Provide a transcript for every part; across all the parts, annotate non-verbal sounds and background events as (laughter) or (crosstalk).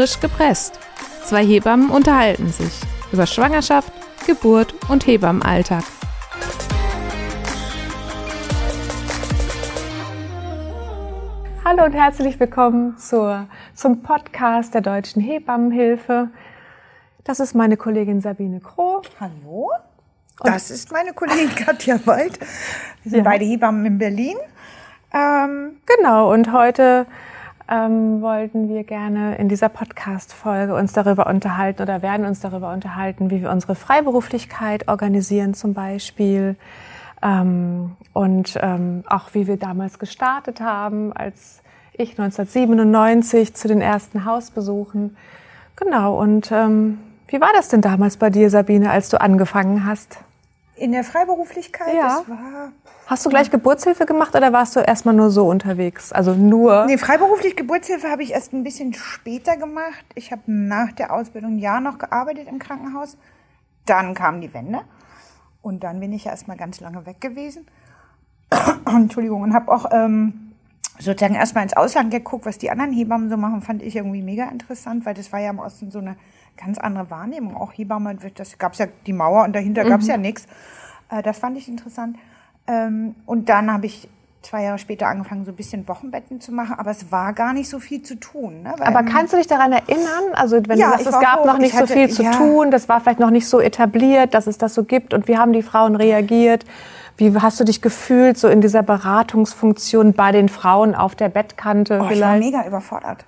Frisch gepresst. Zwei Hebammen unterhalten sich über Schwangerschaft, Geburt und Hebammenalltag. Hallo und herzlich willkommen zur, zum Podcast der Deutschen Hebammenhilfe. Das ist meine Kollegin Sabine Kroh. Hallo. das ist meine Kollegin Katja Wald. Wir sind ja. beide Hebammen in Berlin. Ähm, genau, und heute ähm, wollten wir gerne in dieser Podcast-Folge uns darüber unterhalten oder werden uns darüber unterhalten, wie wir unsere Freiberuflichkeit organisieren zum Beispiel ähm, und ähm, auch wie wir damals gestartet haben, als ich 1997 zu den ersten Hausbesuchen. Genau, und ähm, wie war das denn damals bei dir, Sabine, als du angefangen hast? In der Freiberuflichkeit? Ja. War, Hast du gleich Geburtshilfe gemacht oder warst du erstmal nur so unterwegs? Also nur? Nee, freiberuflich Geburtshilfe habe ich erst ein bisschen später gemacht. Ich habe nach der Ausbildung ein Jahr noch gearbeitet im Krankenhaus. Dann kam die Wende. Und dann bin ich ja erstmal ganz lange weg gewesen. (clears throat) Entschuldigung, und habe auch ähm, sozusagen erstmal ins Ausland geguckt, was die anderen Hebammen so machen, fand ich irgendwie mega interessant, weil das war ja im Osten so eine ganz andere Wahrnehmung. Auch Hebammen, das gab es ja die Mauer und dahinter mhm. gab es ja nichts. Äh, das fand ich interessant. Ähm, und dann habe ich zwei Jahre später angefangen, so ein bisschen Wochenbetten zu machen, aber es war gar nicht so viel zu tun. Ne? aber kannst du dich daran erinnern? Also wenn ja, du sagst, es gab hoch, noch nicht hatte, so viel zu ja. tun, das war vielleicht noch nicht so etabliert, dass es das so gibt und wie haben die Frauen reagiert? Wie hast du dich gefühlt so in dieser Beratungsfunktion bei den Frauen auf der Bettkante? Oh, ich war mega überfordert.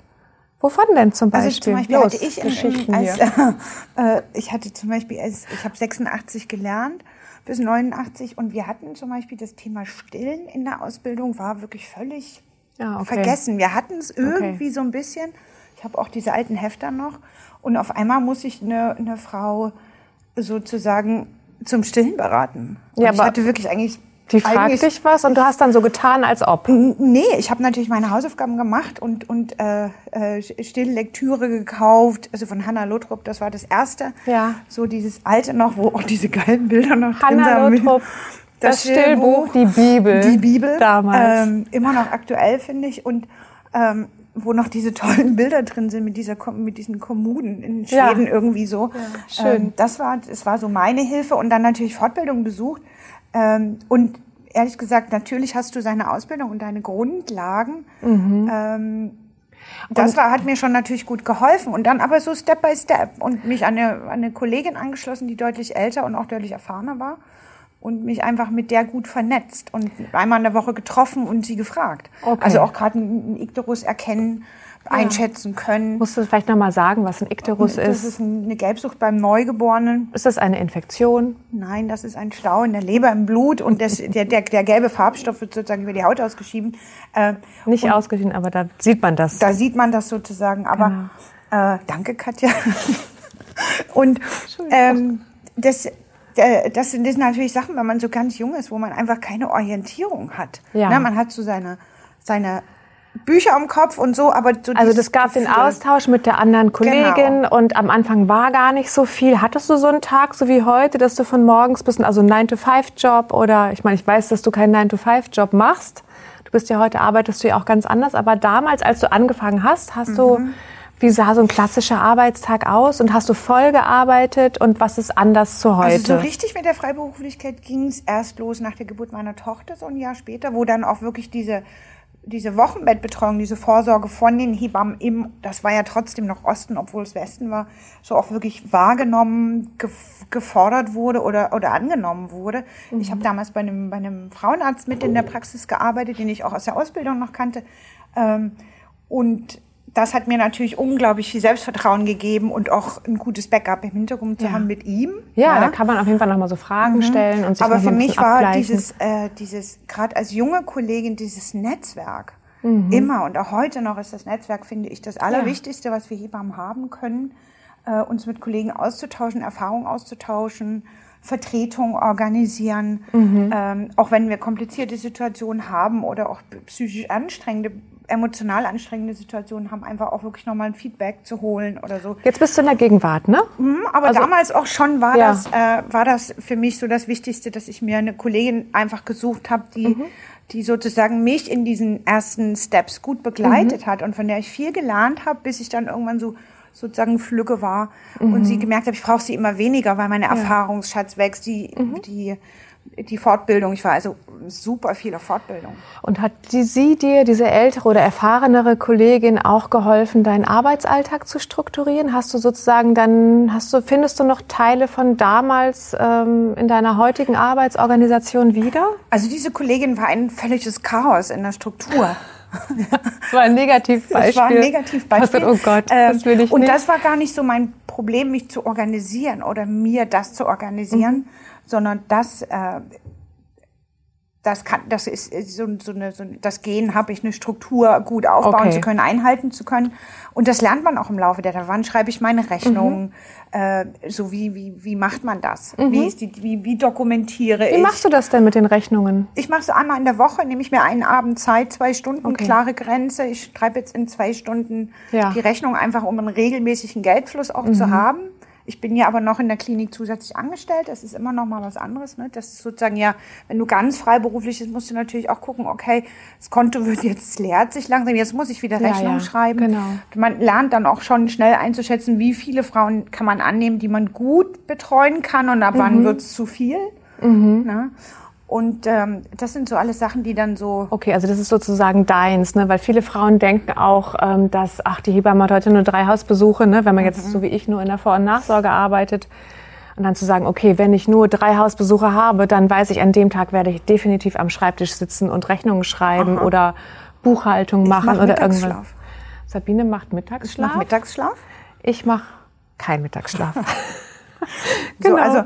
Wovon denn zum Beispiel? Also zum Beispiel Los, hatte ich in, als, (laughs) äh, ich hatte zum Beispiel, als, ich habe 86 gelernt bis 89 und wir hatten zum Beispiel das Thema Stillen in der Ausbildung war wirklich völlig ja, okay. vergessen. Wir hatten es irgendwie okay. so ein bisschen. Ich habe auch diese alten Hefter noch und auf einmal muss ich eine, eine Frau sozusagen zum Stillen beraten. Und ja, aber ich hatte wirklich eigentlich die fragt dich was und du hast dann so getan, als ob? Nee, ich habe natürlich meine Hausaufgaben gemacht und, und äh, äh, Stilllektüre gekauft, also von Hannah Lothrop, das war das erste. Ja. So dieses alte noch, wo auch diese geilen Bilder noch Hannah drin sind. Lothrop, das, das Stillbuch, die Bibel. Die Bibel. Damals. Ähm, immer noch aktuell, finde ich. Und ähm, wo noch diese tollen Bilder drin sind mit dieser mit diesen Kommunen in Schweden ja. irgendwie so. Ja, schön. Ähm, das war das war so meine Hilfe und dann natürlich Fortbildung besucht ähm, und ehrlich gesagt, natürlich hast du seine Ausbildung und deine Grundlagen. Mhm. Ähm, das war, hat mir schon natürlich gut geholfen. Und dann aber so Step by Step und mich an eine, an eine Kollegin angeschlossen, die deutlich älter und auch deutlich erfahrener war. Und mich einfach mit der gut vernetzt und einmal in der Woche getroffen und sie gefragt. Okay. Also auch gerade einen Ikterus erkennen einschätzen können. Musst du vielleicht nochmal sagen, was ein Ikterus ist? Das ist eine Gelbsucht beim Neugeborenen. Ist das eine Infektion? Nein, das ist ein Stau in der Leber, im Blut und das, der, der, der gelbe Farbstoff wird sozusagen über die Haut ausgeschieden. Äh, Nicht ausgeschieden, aber da sieht man das. Da sieht man das sozusagen. Aber genau. äh, danke, Katja. (laughs) und ähm, das, das sind, das sind natürlich Sachen, wenn man so ganz jung ist, wo man einfach keine Orientierung hat. Ja. Na, man hat so seine, seine Bücher am Kopf und so, aber so Also das gab Gefühl. den Austausch mit der anderen Kollegin genau. und am Anfang war gar nicht so viel. Hattest du so einen Tag, so wie heute, dass du von morgens bis, also 9-to-5-Job oder, ich meine, ich weiß, dass du keinen 9-to-5-Job machst. Du bist ja heute, arbeitest du ja auch ganz anders, aber damals, als du angefangen hast, hast mhm. du, wie sah so ein klassischer Arbeitstag aus und hast du voll gearbeitet und was ist anders zu heute? Also so richtig mit der Freiberuflichkeit ging es erst los nach der Geburt meiner Tochter, so ein Jahr später, wo dann auch wirklich diese diese Wochenbettbetreuung, diese Vorsorge von den Hebammen im, das war ja trotzdem noch Osten, obwohl es Westen war, so auch wirklich wahrgenommen, gefordert wurde oder, oder angenommen wurde. Mhm. Ich habe damals bei einem, bei einem Frauenarzt mit in der Praxis gearbeitet, den ich auch aus der Ausbildung noch kannte. Ähm, und das hat mir natürlich unglaublich viel Selbstvertrauen gegeben und auch ein gutes Backup im Hintergrund zu ja. haben mit ihm. Ja, ja, da kann man auf jeden Fall nochmal so Fragen mhm. stellen und sich Aber für mich war dieses, äh, dieses gerade als junge Kollegin, dieses Netzwerk mhm. immer und auch heute noch ist das Netzwerk, finde ich, das Allerwichtigste, ja. was wir Hebammen haben können, äh, uns mit Kollegen auszutauschen, Erfahrungen auszutauschen, Vertretung organisieren, mhm. ähm, auch wenn wir komplizierte Situationen haben oder auch psychisch anstrengende emotional anstrengende Situationen haben, einfach auch wirklich nochmal ein Feedback zu holen oder so. Jetzt bist du in der Gegenwart, ne? Mhm, aber also, damals auch schon war ja. das, äh, war das für mich so das Wichtigste, dass ich mir eine Kollegin einfach gesucht habe, die, mhm. die sozusagen mich in diesen ersten Steps gut begleitet mhm. hat und von der ich viel gelernt habe, bis ich dann irgendwann so sozusagen Flügge war mhm. und sie gemerkt hat, ich brauche sie immer weniger, weil meine ja. Erfahrungsschatz wächst, die, mhm. die die Fortbildung. Ich war also super viel auf Fortbildung. Und hat die, sie dir, diese ältere oder erfahrenere Kollegin, auch geholfen, deinen Arbeitsalltag zu strukturieren? Hast du sozusagen dann, hast du, findest du noch Teile von damals ähm, in deiner heutigen Arbeitsorganisation wieder? Also diese Kollegin war ein völliges Chaos in der Struktur. das (laughs) war ein Negativbeispiel. Das war ein Negativbeispiel. Oh Gott, das will ich ähm, Und das war gar nicht so mein Problem, mich zu organisieren oder mir das zu organisieren. Mhm sondern das, äh, das kann, das ist so, so eine, so, das Gehen habe ich eine Struktur gut aufbauen okay. zu können, einhalten zu können. Und das lernt man auch im Laufe der Zeit. Wann schreibe ich meine Rechnung? Mhm. Äh, so wie, wie, wie macht man das? Mhm. Wie, ist die, wie, wie dokumentiere ich? Wie machst du das denn mit den Rechnungen? Ich mache es einmal in der Woche, nehme ich mir einen Abend Zeit, zwei Stunden, okay. klare Grenze. Ich schreibe jetzt in zwei Stunden ja. die Rechnung einfach, um einen regelmäßigen Geldfluss auch mhm. zu haben. Ich bin ja aber noch in der Klinik zusätzlich angestellt. Das ist immer noch mal was anderes. Ne? Das ist sozusagen ja, wenn du ganz freiberuflich bist, musst du natürlich auch gucken, okay, das Konto wird jetzt leert sich langsam, jetzt muss ich wieder Rechnung ja, ja, schreiben. Genau. Man lernt dann auch schon schnell einzuschätzen, wie viele Frauen kann man annehmen, die man gut betreuen kann und ab mhm. wann wird es zu viel. Mhm. Ne? Und ähm, das sind so alles Sachen, die dann so. Okay, also das ist sozusagen deins, ne? Weil viele Frauen denken auch, ähm, dass, ach, die Hebamme hat heute nur drei Hausbesuche, ne? Wenn man jetzt mhm. so wie ich nur in der Vor- und Nachsorge arbeitet. Und dann zu sagen, okay, wenn ich nur drei Hausbesuche habe, dann weiß ich, an dem Tag werde ich definitiv am Schreibtisch sitzen und Rechnungen schreiben Aha. oder Buchhaltung machen mach oder irgendwas. Sabine macht Mittagsschlaf. Ich mach Mittagsschlaf. Ich mache keinen Mittagsschlaf. genau. (laughs) (laughs) So, also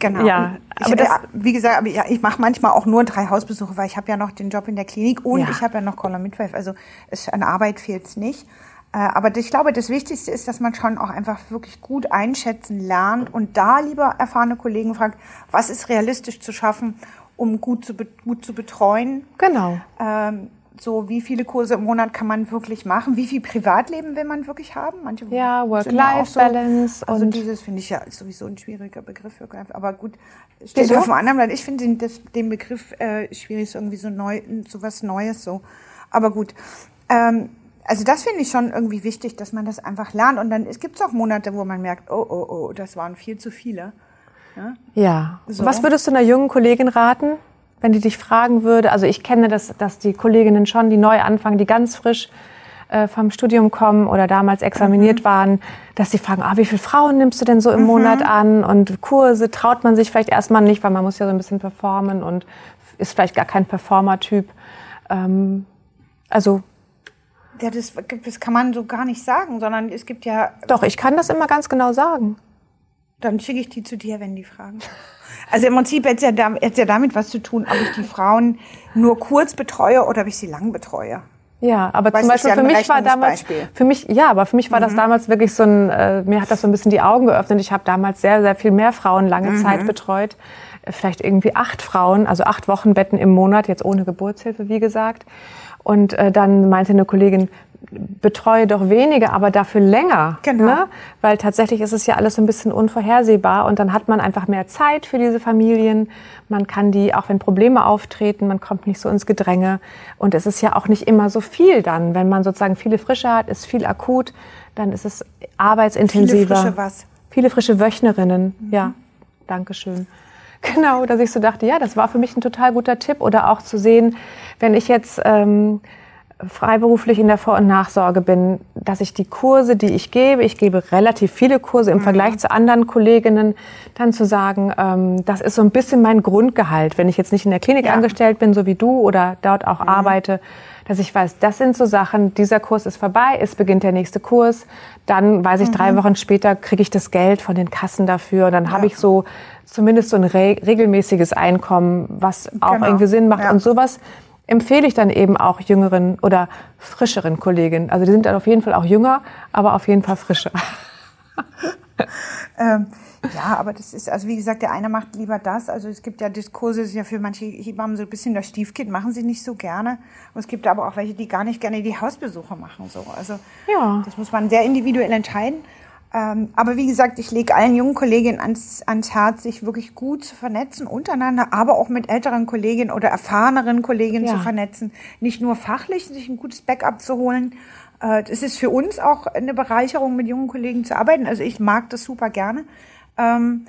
Genau. Ja, ich, aber das, wie gesagt, aber ja, ich mache manchmal auch nur drei Hausbesuche, weil ich habe ja noch den Job in der Klinik und ja. ich habe ja noch Color Midwife. Also es, an Arbeit fehlt es nicht. Äh, aber ich glaube, das Wichtigste ist, dass man schon auch einfach wirklich gut einschätzen lernt und da lieber erfahrene Kollegen fragt, was ist realistisch zu schaffen, um gut zu, gut zu betreuen. Genau. Ähm, so, wie viele Kurse im Monat kann man wirklich machen? Wie viel Privatleben will man wirklich haben? Manche ja, Work-Life-Balance. So, also dieses finde ich ja sowieso ein schwieriger Begriff. Aber gut, steht auf dem anderen Blatt. Ich finde den, den, Begriff äh, schwierig, so irgendwie so neu, so was Neues so. Aber gut. Ähm, also das finde ich schon irgendwie wichtig, dass man das einfach lernt. Und dann es gibt auch Monate, wo man merkt, oh, oh, oh, das waren viel zu viele. Ja. ja. So. Was würdest du einer jungen Kollegin raten? Wenn die dich fragen würde, also ich kenne das, dass die Kolleginnen schon, die neu anfangen, die ganz frisch äh, vom Studium kommen oder damals examiniert mhm. waren, dass sie fragen, ah, wie viele Frauen nimmst du denn so im mhm. Monat an? Und Kurse traut man sich vielleicht erstmal nicht, weil man muss ja so ein bisschen performen und ist vielleicht gar kein Performer-Typ. Ähm, also ja, das, das kann man so gar nicht sagen, sondern es gibt ja. Doch, ich kann das immer ganz genau sagen. Dann schicke ich die zu dir, wenn die fragen. Also im Prinzip hätte es ja, ja damit was zu tun, ob ich die Frauen nur kurz betreue oder ob ich sie lang betreue. Ja, aber weißt, zum Beispiel ja für mich war damals, für mich, ja, aber für mich war mhm. das damals wirklich so ein, äh, mir hat das so ein bisschen die Augen geöffnet. Ich habe damals sehr, sehr viel mehr Frauen lange mhm. Zeit betreut. Vielleicht irgendwie acht Frauen, also acht Wochenbetten im Monat, jetzt ohne Geburtshilfe, wie gesagt. Und äh, dann meinte eine Kollegin, betreue doch weniger, aber dafür länger. Genau. Ne? Weil tatsächlich ist es ja alles so ein bisschen unvorhersehbar und dann hat man einfach mehr Zeit für diese Familien. Man kann die, auch wenn Probleme auftreten, man kommt nicht so ins Gedränge. Und es ist ja auch nicht immer so viel dann. Wenn man sozusagen viele Frische hat, ist viel akut, dann ist es arbeitsintensiver. Viele frische was? Viele frische Wöchnerinnen, mhm. ja. Dankeschön. (laughs) Genau, dass ich so dachte, ja, das war für mich ein total guter Tipp. Oder auch zu sehen, wenn ich jetzt ähm, freiberuflich in der Vor- und Nachsorge bin, dass ich die Kurse, die ich gebe, ich gebe relativ viele Kurse im mhm. Vergleich zu anderen Kolleginnen, dann zu sagen, ähm, das ist so ein bisschen mein Grundgehalt, wenn ich jetzt nicht in der Klinik ja. angestellt bin, so wie du, oder dort auch mhm. arbeite, dass ich weiß, das sind so Sachen, dieser Kurs ist vorbei, es beginnt der nächste Kurs, dann weiß ich, mhm. drei Wochen später kriege ich das Geld von den Kassen dafür und dann ja. habe ich so zumindest so ein re regelmäßiges Einkommen, was auch genau. irgendwie Sinn macht ja. und sowas empfehle ich dann eben auch jüngeren oder frischeren Kolleginnen. Also die sind dann auf jeden Fall auch jünger, aber auf jeden Fall frischer. (laughs) ähm, ja, aber das ist, also wie gesagt, der eine macht lieber das. Also es gibt ja Diskurse, das ist ja für manche Hebammen so ein bisschen das Stiefkind, machen sie nicht so gerne. Und es gibt aber auch welche, die gar nicht gerne die Hausbesuche machen. So. Also ja. das muss man sehr individuell entscheiden. Ähm, aber wie gesagt, ich lege allen jungen Kolleginnen ans, ans Herz, sich wirklich gut zu vernetzen untereinander, aber auch mit älteren Kolleginnen oder erfahreneren Kolleginnen ja. zu vernetzen. Nicht nur fachlich, sich ein gutes Backup zu holen. Äh, es ist für uns auch eine Bereicherung, mit jungen Kollegen zu arbeiten. Also ich mag das super gerne. Ähm,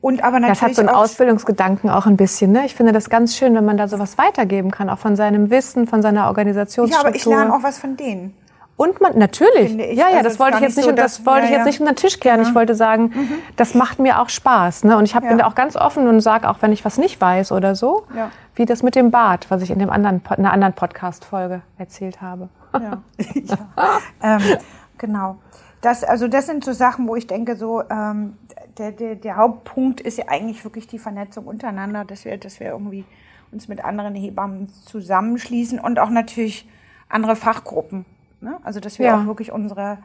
und aber natürlich das hat so einen Ausbildungsgedanken auch ein bisschen. Ne? Ich finde das ganz schön, wenn man da sowas weitergeben kann, auch von seinem Wissen, von seiner Organisationsstruktur. Ja, aber ich lerne auch was von denen. Und man natürlich, ja, ja, also das wollte ich jetzt nicht, so, das wollte ja, ich jetzt nicht unter den Tisch kehren. Ja. Ich wollte sagen, mhm. das macht mir auch Spaß. Ne? Und ich hab, ja. bin da auch ganz offen und sage auch, wenn ich was nicht weiß oder so, ja. wie das mit dem Bad, was ich in dem anderen, in einer anderen Podcast-Folge erzählt habe. Ja, (laughs) ja. ähm, genau. Das, also das sind so Sachen, wo ich denke, so ähm, der, der, der Hauptpunkt ist ja eigentlich wirklich die Vernetzung untereinander, dass wir, dass wir irgendwie uns mit anderen Hebammen zusammenschließen und auch natürlich andere Fachgruppen Ne? Also dass wir ja. auch wirklich unsere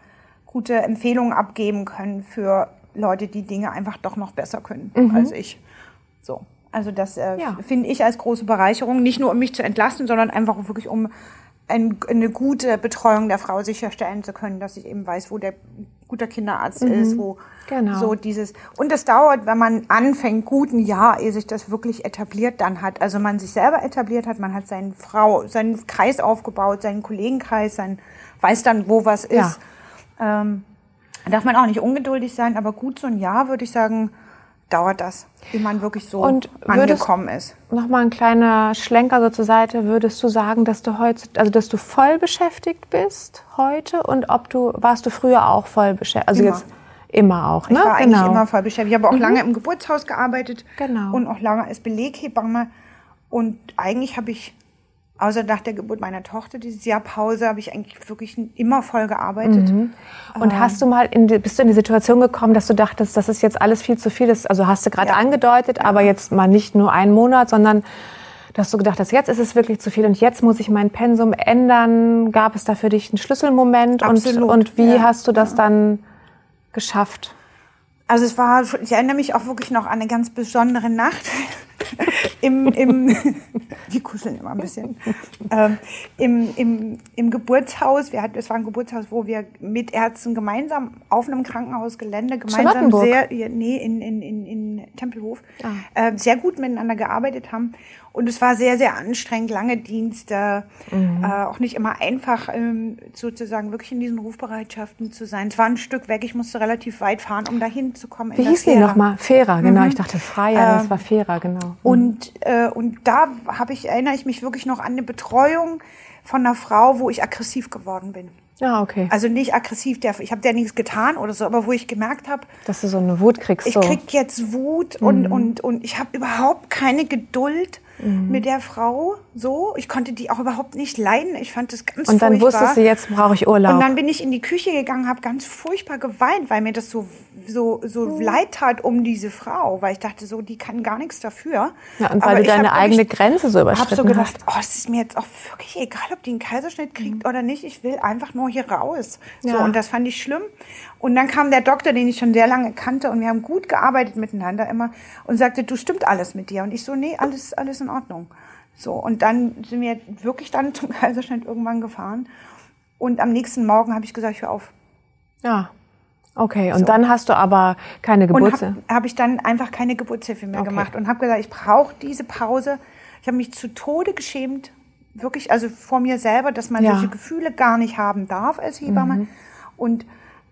gute Empfehlungen abgeben können für Leute, die Dinge einfach doch noch besser können mhm. als ich. So. Also das äh, ja. finde ich als große Bereicherung, nicht nur um mich zu entlasten, sondern einfach wirklich um ein, eine gute Betreuung der Frau sicherstellen zu können, dass ich eben weiß, wo der guter Kinderarzt mhm. ist, wo genau. so dieses und das dauert, wenn man anfängt, guten Jahr, ehe sich das wirklich etabliert dann hat. Also man sich selber etabliert hat, man hat seine Frau, seinen Kreis aufgebaut, seinen Kollegenkreis, sein weiß dann, wo was ist. Ja. Ähm, darf man auch nicht ungeduldig sein, aber gut so ein Jahr, würde ich sagen, dauert das, wie man wirklich so und angekommen ist. Noch mal ein kleiner Schlenker so zur Seite. Würdest du sagen, dass du heute, also dass du voll beschäftigt bist heute und ob du warst du früher auch voll beschäftigt? Also immer. jetzt immer auch, ne? Ich war genau. eigentlich immer voll beschäftigt. Ich habe auch mhm. lange im Geburtshaus gearbeitet genau. und auch lange als Beleghebamme und eigentlich habe ich Außer nach der Geburt meiner Tochter, dieses Jahr Pause, habe ich eigentlich wirklich immer voll gearbeitet. Mhm. Und ähm. hast du mal in die, bist du in die Situation gekommen, dass du dachtest, das ist jetzt alles viel zu viel? Das, also hast du gerade ja. angedeutet, ja. aber jetzt mal nicht nur einen Monat, sondern dass du gedacht hast, jetzt ist es wirklich zu viel und jetzt muss ich mein Pensum ändern. Gab es da für dich einen Schlüsselmoment? Absolut. Und, und wie ja. hast du das dann geschafft? Also es war, ich erinnere mich auch wirklich noch an eine ganz besondere Nacht im, im (laughs) wir kuscheln immer ein bisschen, ähm, im, im, im Geburtshaus, wir hatten, es war ein Geburtshaus, wo wir mit Ärzten gemeinsam auf einem Krankenhausgelände gemeinsam sehr, nee, in, in, in, in Tempelhof, ah. äh, sehr gut miteinander gearbeitet haben. Und es war sehr, sehr anstrengend, lange Dienste, mhm. äh, auch nicht immer einfach, ähm, sozusagen wirklich in diesen Rufbereitschaften zu sein. Es war ein Stück weg, ich musste relativ weit fahren, um dahin zu kommen. Wie hieß die nochmal? Fera, genau. Mhm. Ich dachte Freier, das war Fera, genau. Mhm. Und, äh, und da habe ich, erinnere ich mich wirklich noch an eine Betreuung von einer Frau, wo ich aggressiv geworden bin. Ja, ah, okay. Also nicht aggressiv, der, ich habe der nichts getan oder so, aber wo ich gemerkt habe, dass du so eine Wut kriegst. Ich so. krieg jetzt Wut und, mhm. und, und ich habe überhaupt keine Geduld mhm. mit der Frau so. Ich konnte die auch überhaupt nicht leiden. Ich fand das ganz Und dann furchtbar. wusstest du, jetzt brauche ich Urlaub. Und dann bin ich in die Küche gegangen, habe ganz furchtbar geweint, weil mir das so so so mhm. leid tat um diese Frau, weil ich dachte so, die kann gar nichts dafür. Ja, und weil Aber du deine eigene Grenze so überschritten hast. Ich habe so gedacht, hast. oh, es ist mir jetzt auch wirklich egal, ob die einen Kaiserschnitt kriegt mhm. oder nicht. Ich will einfach nur hier raus. So ja. und das fand ich schlimm. Und dann kam der Doktor, den ich schon sehr lange kannte und wir haben gut gearbeitet miteinander immer und sagte, du stimmt alles mit dir. Und ich so, nee, alles, alles in Ordnung. So, und dann sind wir wirklich dann zum (laughs) Kaiserschnitt irgendwann gefahren. Und am nächsten Morgen habe ich gesagt, hör auf. Ja. Okay, und so. dann hast du aber keine Geburtshilfe. Habe hab ich dann einfach keine Geburtshilfe mehr okay. gemacht und habe gesagt, ich brauche diese Pause. Ich habe mich zu Tode geschämt, wirklich, also vor mir selber, dass man ja. solche Gefühle gar nicht haben darf als Hebamme. Mhm. Und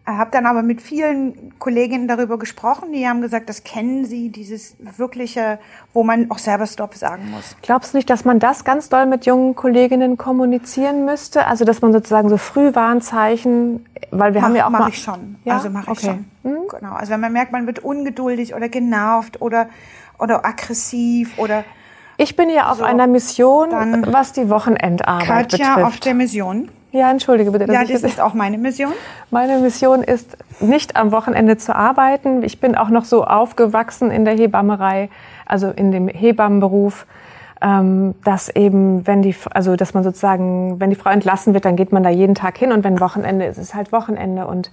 habe dann aber mit vielen Kolleginnen darüber gesprochen, die haben gesagt, das kennen sie, dieses wirkliche, wo man auch selber Stopp sagen muss. Glaubst du nicht, dass man das ganz doll mit jungen Kolleginnen kommunizieren müsste? Also, dass man sozusagen so Frühwarnzeichen, weil wir mach, haben ja auch mach mal... ich schon. Ja? Also mache ich okay. schon. Hm? Genau. Also wenn man merkt, man wird ungeduldig oder genervt oder, oder aggressiv oder... Ich bin ja auf so, einer Mission, was die Wochenendarbeit Katja betrifft. auf der Mission. Ja, entschuldige bitte. Ja, das ist auch meine Mission. Meine Mission ist, nicht am Wochenende zu arbeiten. Ich bin auch noch so aufgewachsen in der Hebammerei, also in dem Hebammenberuf, ähm, dass eben, wenn die, also dass man sozusagen, wenn die Frau entlassen wird, dann geht man da jeden Tag hin und wenn Wochenende ist, ist es halt Wochenende und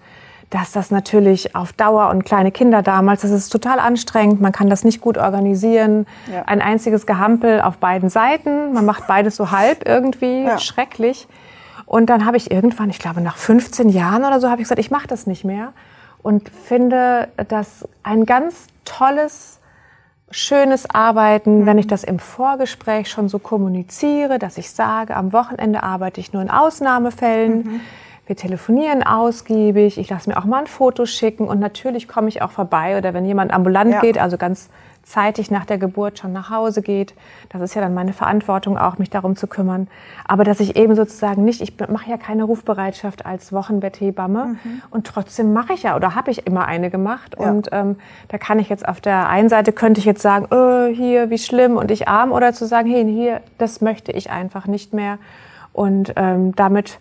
dass das natürlich auf Dauer und kleine Kinder damals, das ist total anstrengend, man kann das nicht gut organisieren. Ja. Ein einziges Gehampel auf beiden Seiten, man macht beides so halb irgendwie, ja. schrecklich. Und dann habe ich irgendwann, ich glaube nach 15 Jahren oder so, habe ich gesagt, ich mache das nicht mehr. und finde das ein ganz tolles, schönes Arbeiten, mhm. wenn ich das im Vorgespräch schon so kommuniziere, dass ich sage, am Wochenende arbeite ich nur in Ausnahmefällen. Mhm. Wir telefonieren ausgiebig, ich lasse mir auch mal ein Foto schicken und natürlich komme ich auch vorbei oder wenn jemand ambulant ja. geht, also ganz zeitig nach der Geburt schon nach Hause geht. Das ist ja dann meine Verantwortung auch, mich darum zu kümmern. Aber dass ich eben sozusagen nicht, ich mache ja keine Rufbereitschaft als Wochenbetthebamme mhm. und trotzdem mache ich ja oder habe ich immer eine gemacht. Ja. Und ähm, da kann ich jetzt auf der einen Seite könnte ich jetzt sagen, oh, hier, wie schlimm und ich arm oder zu sagen, hey, hier, das möchte ich einfach nicht mehr. Und ähm, damit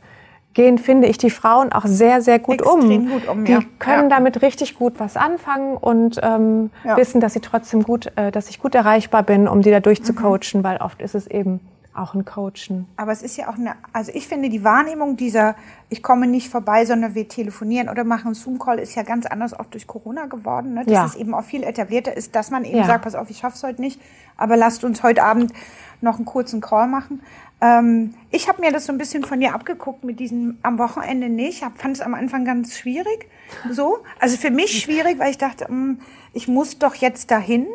gehen, finde ich, die Frauen auch sehr, sehr gut Extrem um. Gut um die ja. können ja. damit richtig gut was anfangen und ähm, ja. wissen, dass sie trotzdem gut, äh, dass ich gut erreichbar bin, um die da durchzucoachen, mhm. weil oft ist es eben auch ein Coachen. Aber es ist ja auch eine, also ich finde die Wahrnehmung dieser, ich komme nicht vorbei, sondern wir telefonieren oder machen einen Zoom-Call, ist ja ganz anders auch durch Corona geworden. Ne? Dass ja. es eben auch viel etablierter ist, dass man eben ja. sagt, pass auf, ich schaff's heute nicht, aber lasst uns heute Abend noch einen kurzen Call machen. Ähm, ich habe mir das so ein bisschen von dir abgeguckt mit diesem am Wochenende nicht. Ich fand es am Anfang ganz schwierig. So, also für mich (laughs) schwierig, weil ich dachte, mh, hm, ich muss doch jetzt dahin.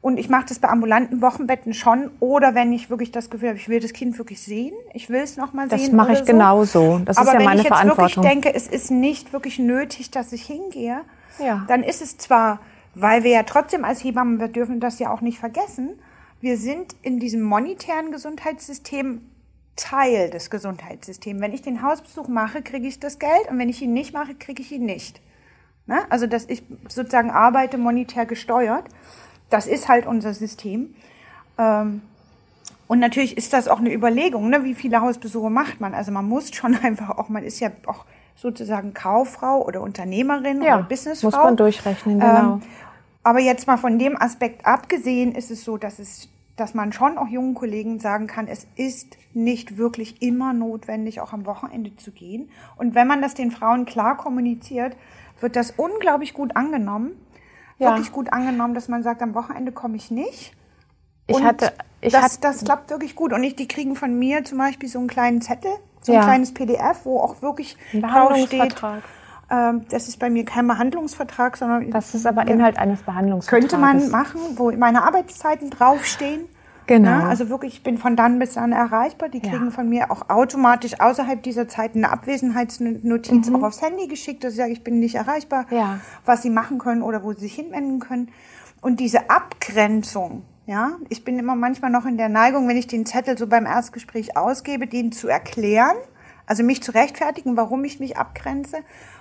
Und ich mache das bei ambulanten Wochenbetten schon. Oder wenn ich wirklich das Gefühl habe, ich will das Kind wirklich sehen, ich will es noch mal das sehen. Das mache ich so. genauso. Das Aber ist ja meine Verantwortung. Aber wenn ich jetzt wirklich denke, es ist nicht wirklich nötig, dass ich hingehe, ja. dann ist es zwar, weil wir ja trotzdem als Hebammen, wir dürfen das ja auch nicht vergessen, wir sind in diesem monetären Gesundheitssystem Teil des Gesundheitssystems. Wenn ich den Hausbesuch mache, kriege ich das Geld und wenn ich ihn nicht mache, kriege ich ihn nicht. Ne? Also, dass ich sozusagen arbeite monetär gesteuert, das ist halt unser System. Ähm, und natürlich ist das auch eine Überlegung, ne? wie viele Hausbesuche macht man. Also man muss schon (laughs) einfach auch, man ist ja auch sozusagen Kauffrau oder Unternehmerin ja, oder Businessfrau. Muss man durchrechnen, genau. Ähm, aber jetzt mal von dem Aspekt abgesehen, ist es so, dass es, dass man schon auch jungen Kollegen sagen kann, es ist nicht wirklich immer notwendig, auch am Wochenende zu gehen. Und wenn man das den Frauen klar kommuniziert, wird das unglaublich gut angenommen. Ja. Wirklich gut angenommen, dass man sagt, am Wochenende komme ich nicht. Ich und hatte, ich das, hatte, das klappt wirklich gut. Und ich, die kriegen von mir zum Beispiel so einen kleinen Zettel, so ein ja. kleines PDF, wo auch wirklich draufsteht, ähm, das ist bei mir kein Behandlungsvertrag, sondern. Das ist aber Inhalt eines Behandlungsvertrags. Könnte man machen, wo meine Arbeitszeiten draufstehen. Genau. Ne? also wirklich, ich bin von dann bis dann erreichbar. Die kriegen ja. von mir auch automatisch außerhalb dieser Zeit eine Abwesenheitsnotiz mhm. auch aufs Handy geschickt, dass ich sage, ich bin nicht erreichbar, ja. was sie machen können oder wo sie sich hinwenden können. Und diese Abgrenzung, ja, ich bin immer manchmal noch in der Neigung, wenn ich den Zettel so beim Erstgespräch ausgebe, den zu erklären, also mich zu rechtfertigen, warum ich mich abgrenze.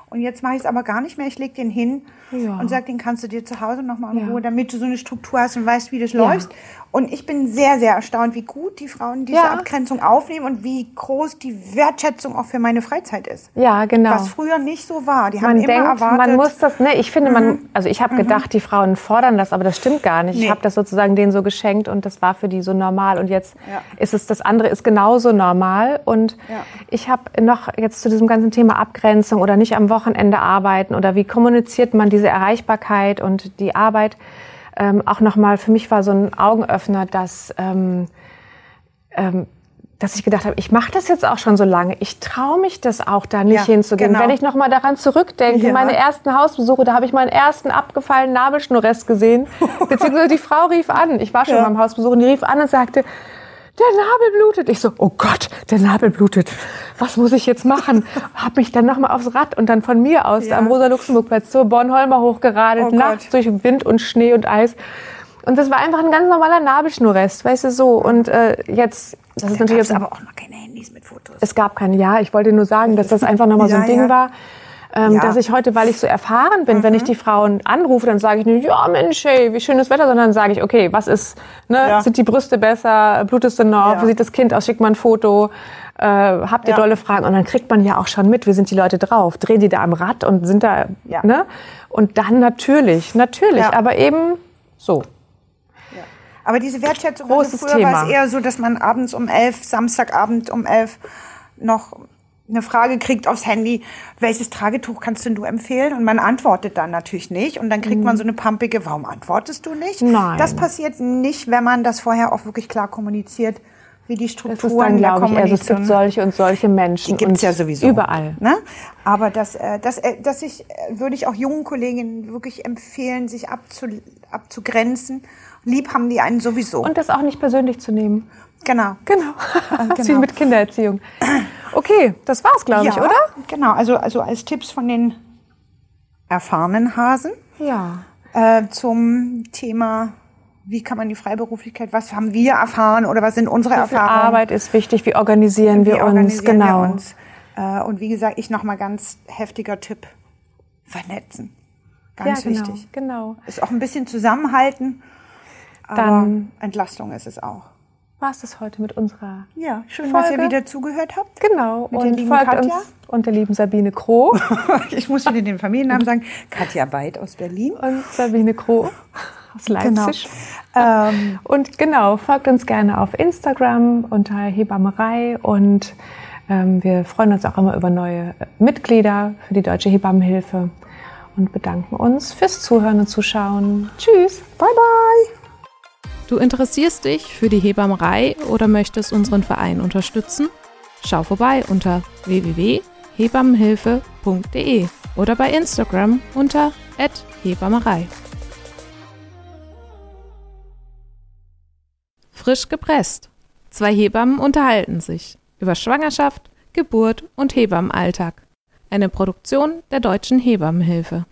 Und jetzt mache ich es aber gar nicht mehr. Ich lege den hin ja. und sage, den kannst du dir zu Hause nochmal in ja. Ruhe, damit du so eine Struktur hast und weißt, wie das ja. läuft. Und ich bin sehr, sehr erstaunt, wie gut die Frauen diese ja. Abgrenzung aufnehmen und wie groß die Wertschätzung auch für meine Freizeit ist. Ja, genau. Was früher nicht so war. Die man haben denkt, immer erwartet. Man muss das, ne, ich finde, mhm. man, also ich habe mhm. gedacht, die Frauen fordern das, aber das stimmt gar nicht. Nee. Ich habe das sozusagen denen so geschenkt und das war für die so normal. Und jetzt ja. ist es, das andere ist genauso normal. Und ja. ich habe noch jetzt zu diesem ganzen Thema Abgrenzung oder nicht am Wochenende arbeiten oder wie kommuniziert man diese Erreichbarkeit und die Arbeit ähm, auch nochmal, für mich war so ein Augenöffner, dass, ähm, ähm, dass ich gedacht habe, ich mache das jetzt auch schon so lange. Ich traue mich das auch da nicht ja, hinzugehen. Genau. Wenn ich nochmal daran zurückdenke, ja. meine ersten Hausbesuche, da habe ich meinen ersten abgefallenen Nabelschnurrest gesehen. (laughs) Beziehungsweise die Frau rief an. Ich war schon ja. beim Hausbesuch und die rief an und sagte, der Nabel blutet. Ich so, oh Gott, der Nabel blutet. Was muss ich jetzt machen? (laughs) Hab mich dann nochmal aufs Rad und dann von mir aus ja. am Rosa-Luxemburg-Platz zur Bornholmer hochgeradelt, oh nachts durch Wind und Schnee und Eis. Und das war einfach ein ganz normaler Nabelschnurrest, weißt du, so. Und äh, jetzt, das ist natürlich jetzt... aber auch noch keine Handys mit Fotos. Es gab keine, ja. Ich wollte nur sagen, dass das einfach nochmal ja, so ein Ding ja. war ähm, ja. dass ich heute, weil ich so erfahren bin, mhm. wenn ich mhm. die Frauen anrufe, dann sage ich nicht, ja Mensch, hey, wie schönes Wetter, sondern sage ich, okay, was ist, ne, ja. sind die Brüste besser, blutest du noch, ja. wie sieht das Kind aus, schickt mal ein Foto, äh, habt ihr dolle Fragen und dann kriegt man ja auch schon mit, wie sind die Leute drauf, drehen die da am Rad und sind da, ne, und dann natürlich, natürlich, aber eben so. Aber diese Wertschätzung, also Großes also früher Thema. war es eher so, dass man abends um elf, Samstagabend um elf noch eine Frage kriegt aufs Handy, welches Tragetuch kannst denn du empfehlen? Und man antwortet dann natürlich nicht. Und dann kriegt man mhm. so eine pumpige, warum antwortest du nicht? Nein. Das passiert nicht, wenn man das vorher auch wirklich klar kommuniziert, wie die Strukturen das ist dann, glaube ich, also es gibt solche und solche Menschen. Die gibt es ja sowieso. Überall. Ne? Aber das, äh, das, äh, das ich, würde ich auch jungen Kolleginnen wirklich empfehlen, sich abzu, abzugrenzen. Lieb haben die einen sowieso. Und das auch nicht persönlich zu nehmen. Genau. Genau. (laughs) genau. wie mit Kindererziehung. Okay, das war's, glaube ja, ich, oder? Genau. Also, also als Tipps von den erfahrenen Hasen. Ja. Äh, zum Thema wie kann man die Freiberuflichkeit, was haben wir erfahren oder was sind unsere Erfahrungen? Arbeit ist wichtig, wie organisieren wir wie uns, organisieren genau. Wir uns? Äh, und wie gesagt, ich nochmal ganz heftiger Tipp, vernetzen. Ganz ja, genau, wichtig. Genau. Ist auch ein bisschen zusammenhalten, aber Dann Entlastung ist es auch. War es das heute mit unserer Ja, schön, Folge. dass ihr wieder zugehört habt. Genau. Mit und der lieben folgt Katja. Uns und der lieben Sabine Kroh. (laughs) ich muss wieder den Familiennamen sagen. Katja Beid aus Berlin. Und Sabine Kroh aus Leipzig. Genau. Ähm, und genau, folgt uns gerne auf Instagram unter Hebammerei und ähm, wir freuen uns auch immer über neue Mitglieder für die Deutsche Hebammenhilfe und bedanken uns fürs Zuhören und Zuschauen. Tschüss. Bye bye. Du interessierst dich für die Hebammerei oder möchtest unseren Verein unterstützen? Schau vorbei unter www.hebammenhilfe.de oder bei Instagram unter @hebammerei. Frisch gepresst. Zwei Hebammen unterhalten sich über Schwangerschaft, Geburt und Hebammenalltag. Eine Produktion der Deutschen Hebammenhilfe.